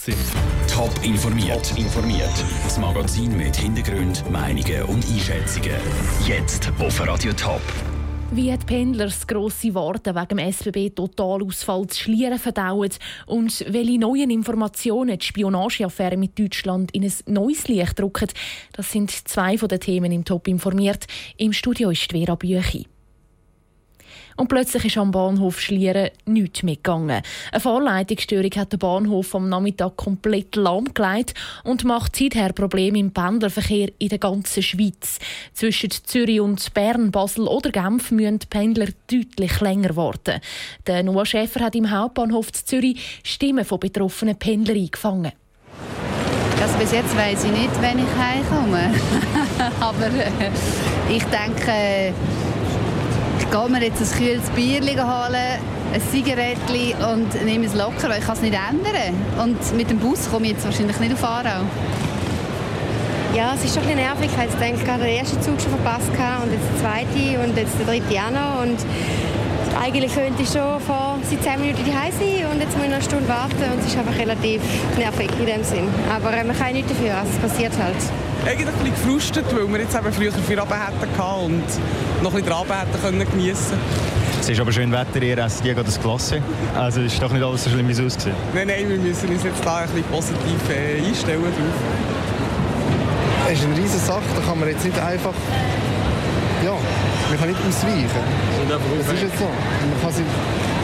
sind. Top informiert. informiert. Das Magazin mit Hintergrund, Meinungen und Einschätzungen. Jetzt auf Radio Top. Wie die Pendler das grosse Warten wegen dem SBB-Totalausfall zu Schlieren verdauen und welche neuen Informationen die Spionageaffäre mit Deutschland in ein neues Licht drücken, das sind zwei von den Themen im Top informiert. Im Studio ist Vera Büchi. Und plötzlich ist am Bahnhof Schlieren nichts mehr gegangen. Eine Fahrleitungsstörung hat den Bahnhof am Nachmittag komplett lahmgelegt und macht seither Probleme im Pendlerverkehr in der ganzen Schweiz. Zwischen Zürich und Bern, Basel oder Genf müssen die Pendler deutlich länger warten. Der Noah Schäfer hat im Hauptbahnhof Zürich Stimmen von betroffenen Pendlern eingefangen. Also bis jetzt weiß ich nicht, wenn ich heimkomme. Aber äh, ich denke, ich gehe mir jetzt ein kühles Bier holen, ein Zigarettchen und nehme es locker, weil ich kann es nicht ändern. Und mit dem Bus komme ich jetzt wahrscheinlich nicht auf Aarau. Ja, es ist schon ein bisschen nervig. Ich habe jetzt gerade den ersten Zug schon verpasst und jetzt der zweite und jetzt der dritte auch noch. Und eigentlich könnte ich schon vor seit 10 Minuten daheim sein und jetzt muss ich noch eine Stunde warten und es ist einfach relativ nervig in dem Sinn. Aber äh, man kann nicht dafür, also es passiert halt. Eigentlich ein bisschen gefrustet, weil wir jetzt eben früher viel Abend hatten und noch ein bisschen Abend hätten können geniessen es ist aber schön Wetter, ihr esst hier das Klasse. Also ist doch nicht alles so schlimm, wie es aussieht. Nein, nein, wir müssen uns jetzt da ein bisschen positiv äh, einstellen drauf. Es ist eine riesige Sache, da kann man jetzt nicht einfach ja, man kann nicht ausweichen. Das ist jetzt so. Man, kann sich,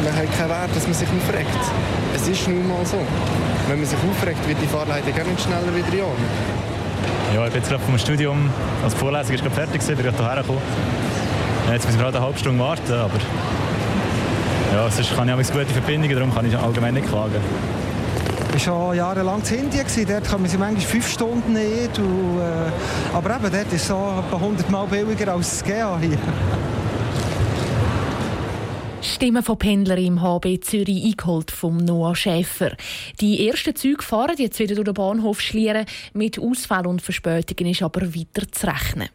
man hat keinen Wert, dass man sich aufregt. Es ist nun mal so. Wenn man sich aufregt, wird die Fahrleitung gar nicht schneller wieder an. Ja, ich bin jetzt gerade vom Studium, als Vorlesung ist gerade fertig bin ich hierher gekommen. Jetzt müssen wir gerade eine halbe Stunde warten, aber ja, sonst kann ich auch gute Verbindungen, darum kann ich allgemein nicht klagen. Ich war schon jahrelang in Indien. Dort kann man sie manchmal fünf Stunden nicht. Und, äh, aber eben, dort ist es so etwa 100 Mal billiger als das GA hier. Stimmen von Pendlern im HB Zürich eingeholt vom Noah Schäfer. Die ersten Züge fahren jetzt wieder durch den Bahnhof Schlieren. Mit Ausfällen und Verspätungen ist aber weiter zu rechnen.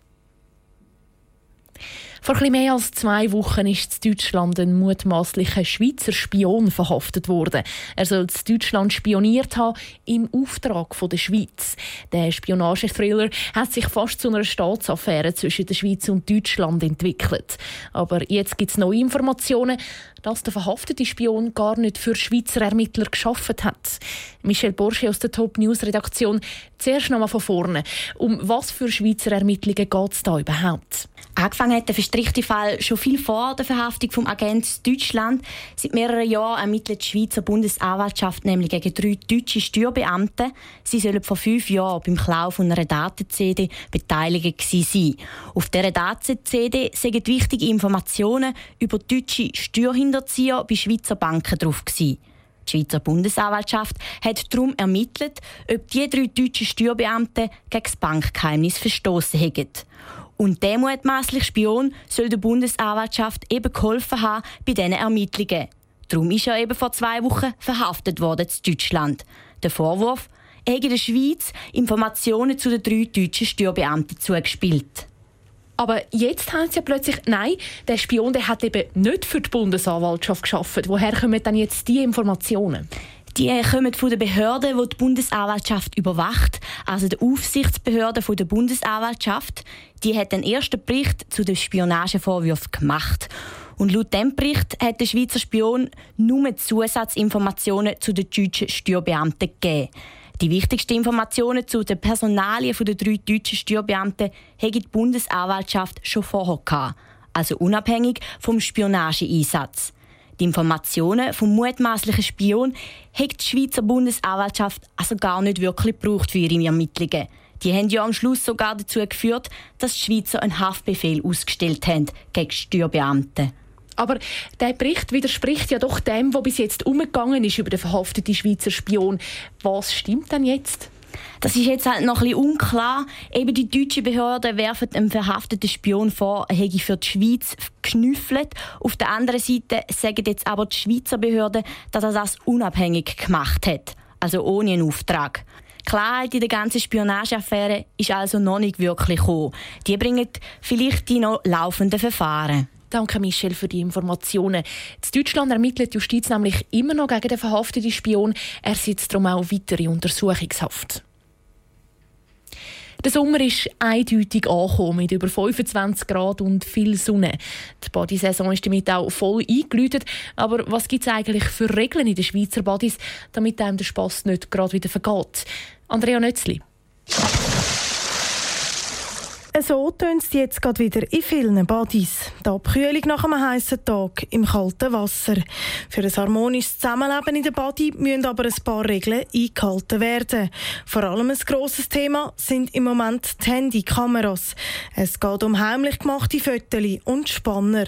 Vor etwas mehr als zwei Wochen ist in Deutschland ein mutmaßlicher Schweizer Spion verhaftet worden. Er soll in Deutschland spioniert haben im Auftrag der Schweiz. Der Spionagethriller hat sich fast zu einer Staatsaffäre zwischen der Schweiz und Deutschland entwickelt. Aber jetzt gibt es neue Informationen, dass der verhaftete Spion gar nicht für Schweizer Ermittler geschafft hat. Michel Borsche aus der Top News Redaktion. Zuerst noch mal von vorne. Um was für Schweizer Ermittlungen geht es da überhaupt? Angefangen hat verstrickte Fall schon viel vor der Verhaftung vom Agent Deutschland. Seit mehreren Jahren ermittelt die Schweizer Bundesanwaltschaft nämlich gegen drei deutsche Steuerbeamte. Sie sollen vor fünf Jahren beim Klau von einer Daten-CD beteiligt sein. Auf dieser Daten-CD sind wichtige Informationen über deutsche Steuerhinterzieher bei Schweizer Banken drauf. Gewesen. Die Schweizer Bundesanwaltschaft hat darum ermittelt, ob die drei deutschen Steuerbeamten gegen das Bankgeheimnis verstoßen haben. Und der mutmaßliche Spion soll der Bundesanwaltschaft eben geholfen haben bei diesen Ermittlungen. Darum ist er eben vor zwei Wochen verhaftet worden in Deutschland. Der Vorwurf, er habe in der Schweiz Informationen zu den drei deutschen Steuerbeamten zugespielt. Aber jetzt heißt es ja plötzlich, nein, der Spion der hat eben nicht für die Bundesanwaltschaft geschafft. Woher kommen dann jetzt die Informationen? Die kommen von der Behörde, die die Bundesanwaltschaft überwacht, also der Aufsichtsbehörde der Bundesanwaltschaft. Die hat den ersten Bericht zu den Spionagevorwürfen gemacht. Und laut dem Bericht hat der Schweizer Spion nur Zusatzinformationen zu den deutschen Steuerbeamten gegeben. Die wichtigsten Informationen zu den Personalien der drei deutschen Steuerbeamten hat die Bundesanwaltschaft schon vorher gehabt, also unabhängig vom Spionageeinsatz. Die Informationen vom mutmaßlichen Spion hat die Schweizer Bundesanwaltschaft also gar nicht wirklich gebraucht für ihre Ermittlungen. Die haben ja am Schluss sogar dazu geführt, dass die Schweizer einen Haftbefehl ausgestellt haben gegen Steuerbeamte. Aber der Bericht widerspricht ja doch dem, was bis jetzt umgegangen ist über den verhafteten Schweizer Spion. Was stimmt denn jetzt? Das ist jetzt halt noch ein bisschen unklar. Eben die deutschen Behörden werfen dem verhafteten Spion vor, er hätte für die Schweiz geschnüffelt. Auf der anderen Seite sagen jetzt aber die Schweizer Behörden, dass er das unabhängig gemacht hat, also ohne einen Auftrag. Klarheit in der ganzen Spionageaffäre ist also noch nicht wirklich gekommen. Die bringen vielleicht die noch laufenden Verfahren. Danke, Michel, für die Informationen. In Deutschland ermittelt die Justiz nämlich immer noch gegen den verhafteten Spion. Er sitzt darum auch weitere Untersuchungshaft. Der Sommer ist eindeutig angekommen mit über 25 Grad und viel Sonne. Die Bodysaison ist damit auch voll eingeläutet. Aber was gibt es eigentlich für Regeln in den Schweizer Bodies, damit einem der Spass nicht gerade wieder vergeht? Andrea Nötzli. So tönt es jetzt gerade wieder in vielen Bodies. Die Abkühlung nach einem heißen Tag im kalten Wasser. Für ein harmonisches Zusammenleben in der Body müssen aber ein paar Regeln eingehalten werden. Vor allem ein grosses Thema sind im Moment die Handykameras. Es geht um heimlich gemachte Fotos und Spanner.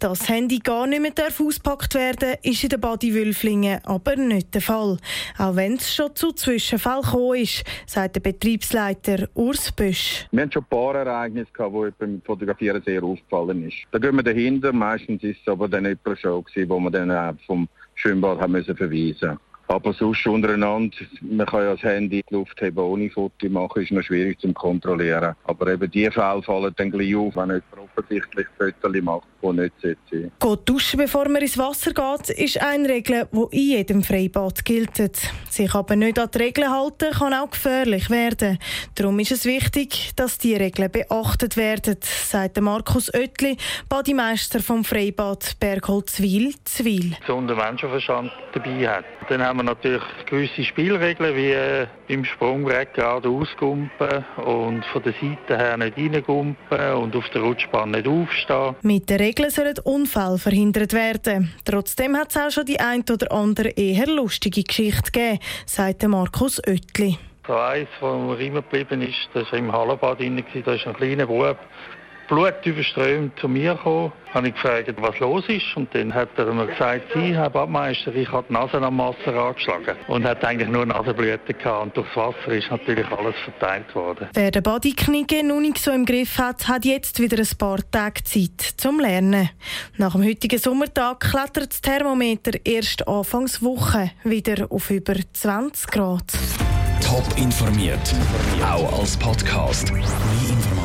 Dass das Handy gar nicht mehr ausgepackt werden ist in der Body Wülflingen aber nicht der Fall. Auch wenn es schon zu Zwischenfällen gekommen ist, sagt der Betriebsleiter Urs Bösch. Wir haben schon ein paar Ereignis gehabt, wo beim Fotografieren sehr aufgefallen ist. Da gehen wir dahinter, meistens ist es aber dann jemand schon gewesen, wo wir dann vom Schwimmbad haben müssen verweisen aber sonst untereinander, man kann ja das Handy in die Luft heben ohne Foto machen, ist noch schwierig zu kontrollieren. Aber eben die Fälle fallen dann gleich auf, wenn jemand offensichtlich Fotos macht, die nicht sein Geht duschen, bevor man ins Wasser geht, ist eine Regel, die in jedem Freibad gilt. Sich aber nicht an die Regeln halten, kann auch gefährlich werden. Darum ist es wichtig, dass die Regeln beachtet werden, sagt Markus Oetli, Bademeister vom Freibad Bergholzwil, Zwil. Gesunder Menschenverstand dabei hat. Dann haben wir natürlich gewisse Spielregeln, wie äh, beim Sprungbrett gerade ausgumpen und von der Seite her nicht reingumpen und auf der Rutschbahn nicht aufstehen. Mit den Regeln sollen Unfälle verhindert werden. Trotzdem hat es auch schon die ein oder andere eher lustige Geschichte gegeben, sagt Markus Oetli. So eins, was mir immer geblieben ist, das war im Hallenbad drin, da ist ein kleiner Bub, blutüberströmt zu mir gekommen. Habe ich gefragt, was los ist. Und dann hat er mir gesagt, Sie, Herr Badmeister, ich habe die Nase am Wasser angeschlagen. Und hat eigentlich nur Nasenblüten gehabt. Und durchs Wasser ist natürlich alles verteilt worden. Wer den Bodyknicken noch nicht so im Griff hat, hat jetzt wieder ein paar Tage Zeit zum Lernen. Nach dem heutigen Sommertag klettert das Thermometer erst Anfangs Woche wieder auf über 20 Grad. Top informiert, auch als Podcast.